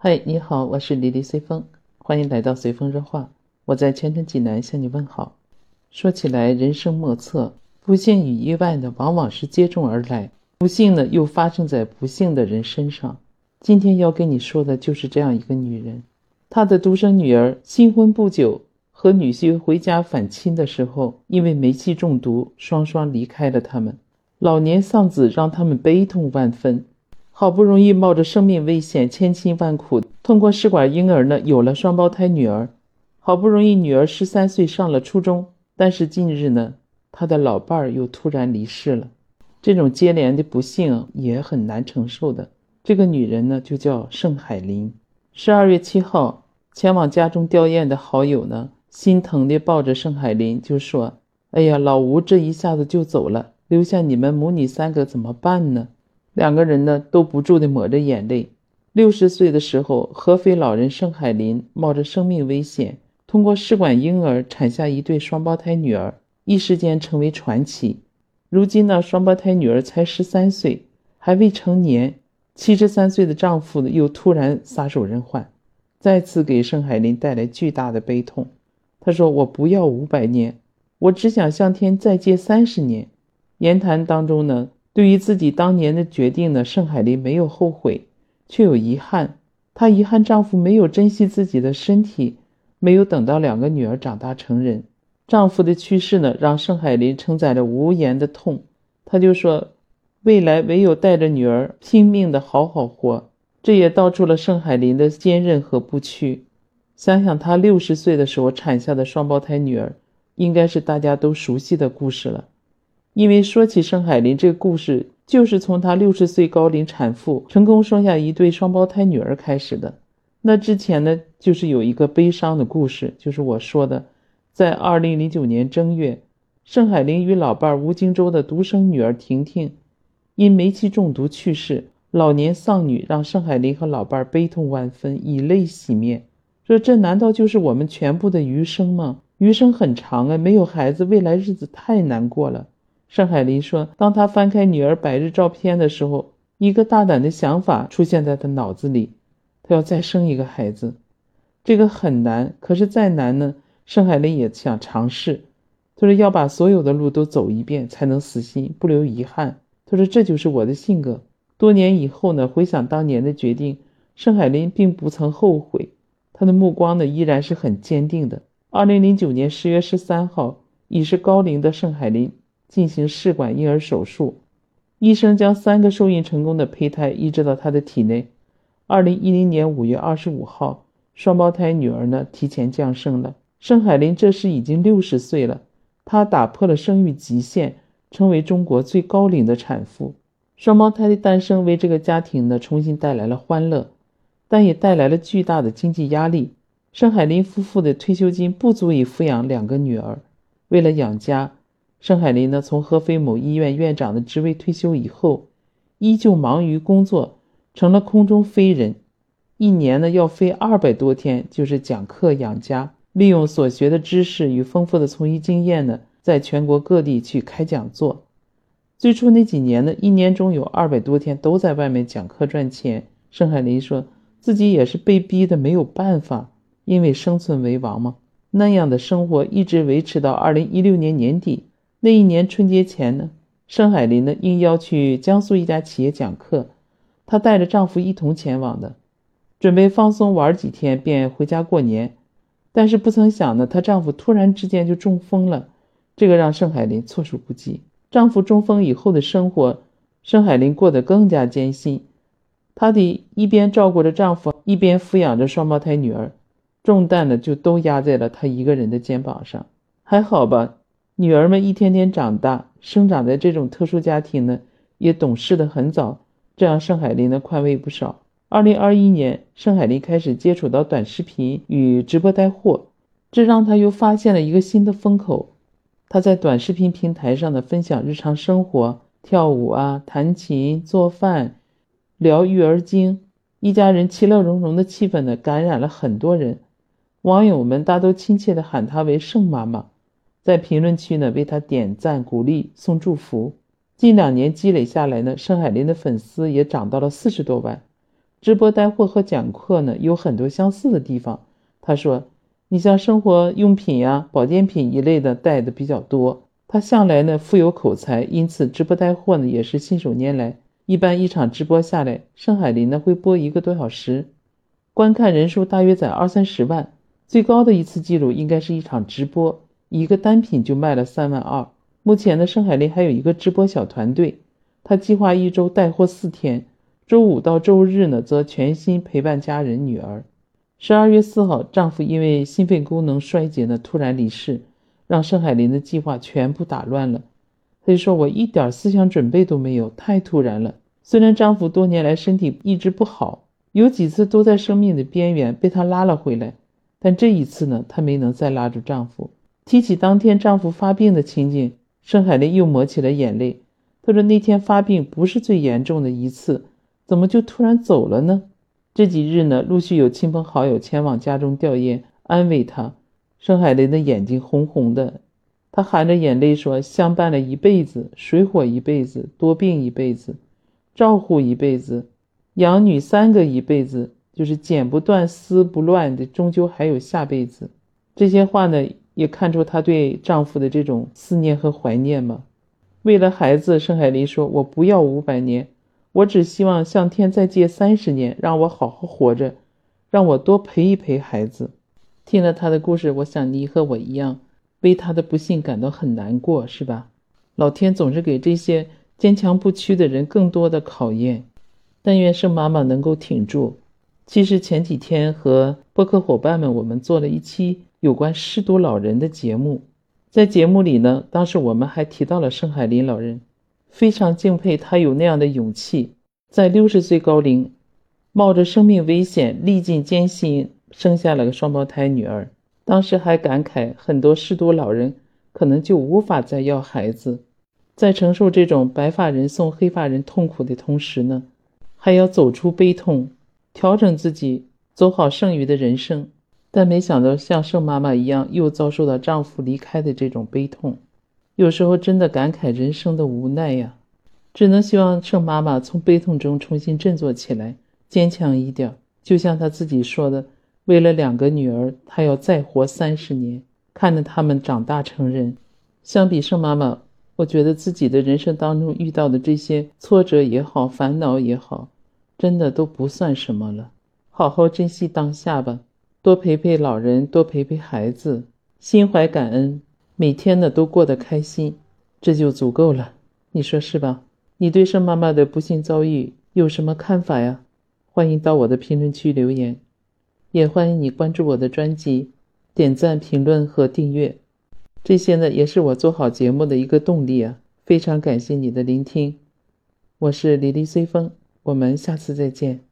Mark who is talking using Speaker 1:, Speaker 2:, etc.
Speaker 1: 嗨，你好，我是李丽随风，欢迎来到随风热话。我在前程济南向你问好。说起来，人生莫测，不幸与意外呢，往往是接踵而来，不幸呢又发生在不幸的人身上。今天要跟你说的就是这样一个女人，她的独生女儿新婚不久，和女婿回家返亲的时候，因为煤气中毒，双双离开了他们。老年丧子让他们悲痛万分。好不容易冒着生命危险，千辛万苦通过试管婴儿呢，有了双胞胎女儿。好不容易女儿十三岁上了初中，但是近日呢，她的老伴儿又突然离世了。这种接连的不幸也很难承受的。这个女人呢，就叫盛海林。十二月七号，前往家中吊唁的好友呢，心疼地抱着盛海林就说：“哎呀，老吴这一下子就走了，留下你们母女三个怎么办呢？”两个人呢都不住地抹着眼泪。六十岁的时候，合肥老人盛海林冒着生命危险，通过试管婴儿产下一对双胞胎女儿，一时间成为传奇。如今呢，双胞胎女儿才十三岁，还未成年。七十三岁的丈夫呢，又突然撒手人寰，再次给盛海林带来巨大的悲痛。他说：“我不要五百年，我只想向天再借三十年。”言谈当中呢。对于自己当年的决定呢，盛海林没有后悔，却有遗憾。她遗憾丈夫没有珍惜自己的身体，没有等到两个女儿长大成人。丈夫的去世呢，让盛海林承载着无言的痛。她就说：“未来唯有带着女儿拼命的好好活。”这也道出了盛海林的坚韧和不屈。想想她六十岁的时候产下的双胞胎女儿，应该是大家都熟悉的故事了。因为说起盛海林这个故事，就是从她六十岁高龄产妇成功生下一对双胞胎女儿开始的。那之前呢，就是有一个悲伤的故事，就是我说的，在二零零九年正月，盛海林与老伴吴京洲的独生女儿婷婷因煤气中毒去世，老年丧女让盛海林和老伴悲痛万分，以泪洗面，说这难道就是我们全部的余生吗？余生很长啊，没有孩子，未来日子太难过了。盛海林说：“当他翻开女儿百日照片的时候，一个大胆的想法出现在他脑子里，他要再生一个孩子。这个很难，可是再难呢，盛海林也想尝试。他说要把所有的路都走一遍，才能死心，不留遗憾。他说这就是我的性格。多年以后呢，回想当年的决定，盛海林并不曾后悔，他的目光呢依然是很坚定的。二零零九年十月十三号，已是高龄的盛海林。”进行试管婴儿手术，医生将三个受孕成功的胚胎移植到她的体内。二零一零年五月二十五号，双胞胎女儿呢提前降生了。盛海林这时已经六十岁了，她打破了生育极限，成为中国最高龄的产妇。双胞胎的诞生为这个家庭呢重新带来了欢乐，但也带来了巨大的经济压力。盛海林夫妇的退休金不足以抚养两个女儿，为了养家。盛海林呢，从合肥某医院院长的职位退休以后，依旧忙于工作，成了空中飞人。一年呢要飞二百多天，就是讲课养家，利用所学的知识与丰富的从医经验呢，在全国各地去开讲座。最初那几年呢，一年中有二百多天都在外面讲课赚钱。盛海林说自己也是被逼的，没有办法，因为生存为王嘛。那样的生活一直维持到二零一六年年底。那一年春节前呢，盛海林呢应邀去江苏一家企业讲课，她带着丈夫一同前往的，准备放松玩几天便回家过年。但是不曾想呢，她丈夫突然之间就中风了，这个让盛海林措手不及。丈夫中风以后的生活，盛海林过得更加艰辛，她得一边照顾着丈夫，一边抚养着双胞胎女儿，重担呢就都压在了她一个人的肩膀上。还好吧。女儿们一天天长大，生长在这种特殊家庭呢，也懂事的很早，这让盛海林呢宽慰不少。二零二一年，盛海林开始接触到短视频与直播带货，这让他又发现了一个新的风口。他在短视频平台上的分享日常生活，跳舞啊，弹琴、做饭，聊育儿经，一家人其乐融融的气氛呢，感染了很多人。网友们大都亲切地喊她为盛妈妈。在评论区呢，为他点赞、鼓励、送祝福。近两年积累下来呢，盛海林的粉丝也涨到了四十多万。直播带货和讲课呢有很多相似的地方。他说：“你像生活用品呀、保健品一类的带的比较多。他向来呢富有口才，因此直播带货呢也是信手拈来。一般一场直播下来，盛海林呢会播一个多小时，观看人数大约在二三十万。最高的一次记录应该是一场直播，一个单品就卖了三万二。目前呢，盛海林还有一个直播小团队。”他计划一周带货四天，周五到周日呢，则全心陪伴家人女儿。十二月四号，丈夫因为心肺功能衰竭呢，突然离世，让盛海林的计划全部打乱了。他就说：“我一点思想准备都没有，太突然了。”虽然丈夫多年来身体一直不好，有几次都在生命的边缘被他拉了回来，但这一次呢，她没能再拉住丈夫。提起当天丈夫发病的情景，盛海林又抹起了眼泪。他说：“那天发病不是最严重的一次，怎么就突然走了呢？”这几日呢，陆续有亲朋好友前往家中吊唁，安慰他。盛海林的眼睛红红的，他含着眼泪说：“相伴了一辈子，水火一辈子，多病一辈子，照护一辈子，养女三个一辈子，就是剪不断丝不乱的，终究还有下辈子。”这些话呢，也看出她对丈夫的这种思念和怀念吗。为了孩子，盛海林说：“我不要五百年，我只希望向天再借三十年，让我好好活着，让我多陪一陪孩子。”听了他的故事，我想你和我一样，为他的不幸感到很难过，是吧？老天总是给这些坚强不屈的人更多的考验。但愿盛妈妈能够挺住。其实前几天和播客伙伴们，我们做了一期有关失独老人的节目。在节目里呢，当时我们还提到了盛海林老人，非常敬佩他有那样的勇气，在六十岁高龄，冒着生命危险，历尽艰辛，生下了个双胞胎女儿。当时还感慨，很多失独老人可能就无法再要孩子，在承受这种白发人送黑发人痛苦的同时呢，还要走出悲痛，调整自己，走好剩余的人生。但没想到像盛妈妈一样，又遭受到丈夫离开的这种悲痛，有时候真的感慨人生的无奈呀。只能希望盛妈妈从悲痛中重新振作起来，坚强一点。就像她自己说的，为了两个女儿，她要再活三十年，看着他们长大成人。相比盛妈妈，我觉得自己的人生当中遇到的这些挫折也好，烦恼也好，真的都不算什么了。好好珍惜当下吧。多陪陪老人，多陪陪孩子，心怀感恩，每天呢都过得开心，这就足够了。你说是吧？你对盛妈妈的不幸遭遇有什么看法呀？欢迎到我的评论区留言，也欢迎你关注我的专辑，点赞、评论和订阅，这些呢也是我做好节目的一个动力啊！非常感谢你的聆听，我是李丽随风，我们下次再见。